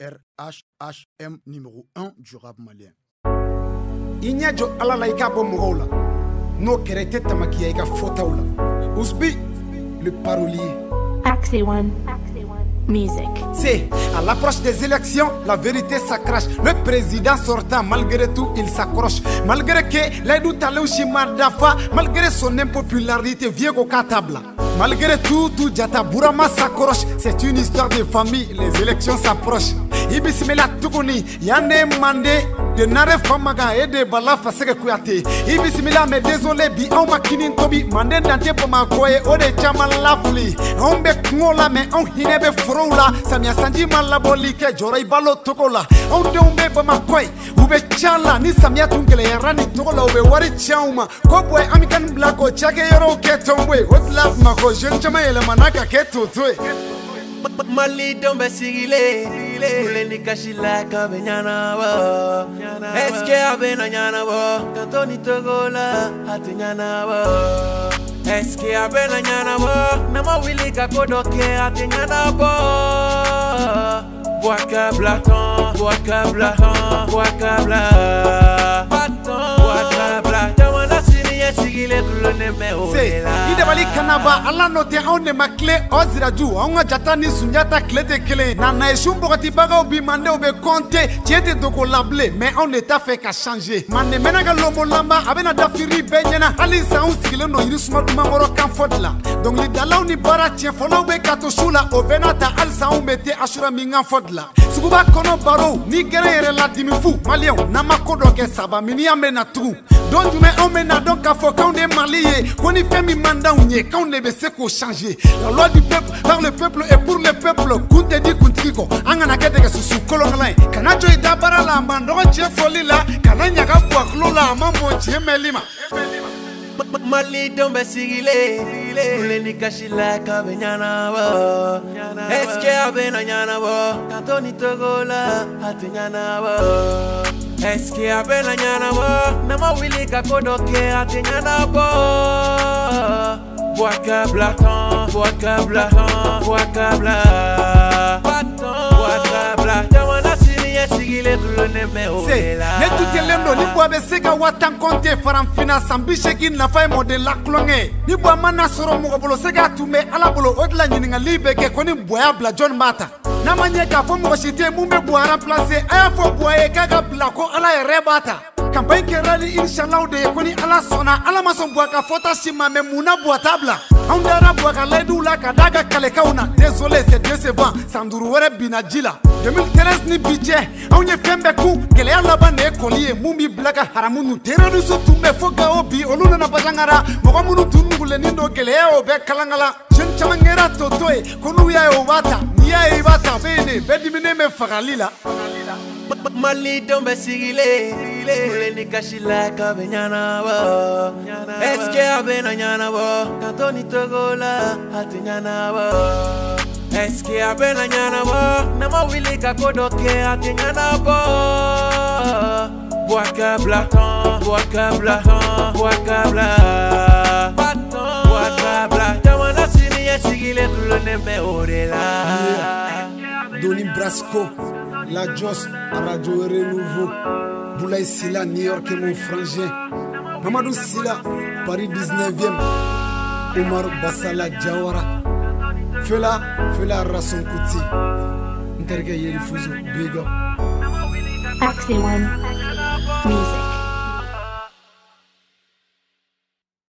RHHM numéro 1 du rap malien. i ɲɛ jɔ ala la i k'a bɔ mɔgɔw la n'o kɛra i tɛ tamakiya i ka fɔtaw la usbi le parolier Axie One. Music. C'est à l'approche des élections, la vérité s'accroche. Le président sortant, malgré tout, il s'accroche. Malgré que l'aidou talouchi Dafa, malgré son impopularité, vieux au table. Malgré tout, tout Djata Bourama s'accroche. C'est une histoire de famille, les élections s'approchent. Ibisimila Tukuni, Yane Mandé, de Nare Famaga et de Bala Faseke Kouyate. Ibisimila, mais désolé, bi on ma kinin tobi, Mandé Dante Pomakoye, Ode Chaman Lafli. On be Kungola, mais on hinebe forow la samiya sanji ma labɔli kɛ jɔrɔ i balo togo la anw denw be bamakɔ ye u be can la ni ni la u be wari cianw ma ko bɔɛ an bi ka nin bila k'o cakɛyɔrɔw kɛ tɔnbo ye o tila bamakɔ ye malidenw bɛ sigilen weleli kasi la k'a bɛ ɲanabɔ ɛsike a bɛna ɲanabɔ ka to ni togo la a tɛ ɲanabɔ ɛsike a bɛna ɲanabɔ nama wuli ka ko dɔ kɛ a tɛ ɲanabɔ bɔ a ka. Sini ɲɛsigile dulonlen bɛ o se de la i dabali kanaba ala n'o tɛ anw de ma tile o siraju anw ka jata ni sunjata tile tɛ kelen na na ye sun bɔgɔtibagaw bi mandenw be kɔnte tiɲɛ tɛ dogo la bilen mɛ anw de t'a fɛ ka change mande mɛnna ka lombolanba a bena dafiri bɛɛ ɲɛna hali sa anw sigilen don yirisuma dumankɔrɔ kan fɔ de la. Dɔnkilidalaw ni baara tiɲɛfɔlaw be ka to su la o bɛɛ n'a ta halisa anw be te asura min kan fɔ de la suguba kɔnɔ barow ni gɛrɛ yɛrɛ ladimi fu maliyɛnw n'an ma ko dɔ kɛ saba miniyan be na tugun don jumɛn anw bɛ na dɔn k'a fɔ k'anw de mali ye ko ni fɛn min man d'anw ye k'anw de be se k'o changer la loi du peuple par le peuple et pour le peuple kun tɛ di kuntigi kɔ an kana kɛ dɛgɛ susu kolonkalan ye kana jɔ i da baara la a man dɔgɔ cɛ fɔli la kana ɲaga buwakulo la a ma mɔ tiɲɛ mɛnli ma malidenw bɛ sigilen kule ni kasi la ka bɛ ɲanabɔ eske abenanyana bo. Kato nitogola atinyana bo. Eske abenanyana bo. Namawilika kodoke atinyana bo. Bwaka blatan bwaka blatan bwaka blatan ne dutelen don ni bɔ bɛ se ka wa tan kɔnte faranfina san bi seegin nafa ye mɔden la kulonkɛ ni bɔ ma na sɔrɔ mɔgɔ bolo se k'a tun bɛ ala bolo o de la ɲiningali bɛ kɛ ko ni bɔya bila jɔnni b'a ta n'a ma ɲɛ k'a fɔ mɔgɔ si tɛ mun bɛ bɔ remplacer a y'a fɔ bɔ ye k'a ka bila ko ala yɛrɛ b'a ta campagne kɛra ni inshallah de ye ko ni ala sɔnna ala ma sɔn buwa ka fɔta si ma mɛ mun na buwa t'a bila anw dara buwa ka layiduw la ka d'a ka kalekaw na désolé c'est décevant san duuru wɛrɛ binna ji la 2013 ni bi cɛ anw ye fɛn bɛɛ kun gɛlɛya laban de ye kɔli ye. Mun b'i bila ka haramu nu terroriste tun bɛ fo gawo bi olu nana basangara mɔgɔ minnu tun nugulenin don gɛlɛya y'o bɛɛ kalankala jeune caman kɛra toto ye ko n'u y'a ye o b'a ta n'i y'a ye i b'a ta a bɛ yen de bɛɛ diminen bɛ fagali la malidenw bɛ sigilen kule ni kasi la ka bɛ ɲanabɔ ɛske a bɛna ɲanabɔ ka to ni togo la a tɛ ɲanabɔ ɛske a bɛna ɲanabɔ n'a ma wuli ka ko dɔ kɛ a tɛ ɲanabɔ Boakabla, Boakabla, Boakabla, Boakabla, jamana sini ɲɛsigilen dulonlen bɛ o de la. Doni Brasco, La Jos, Radio Renouveau, Silla, New York et mon frangin, Mamadou Silla, Paris 19e, Omar Bassala Jawara, Fela, Fela Rasson Kuti, Interga Yeri.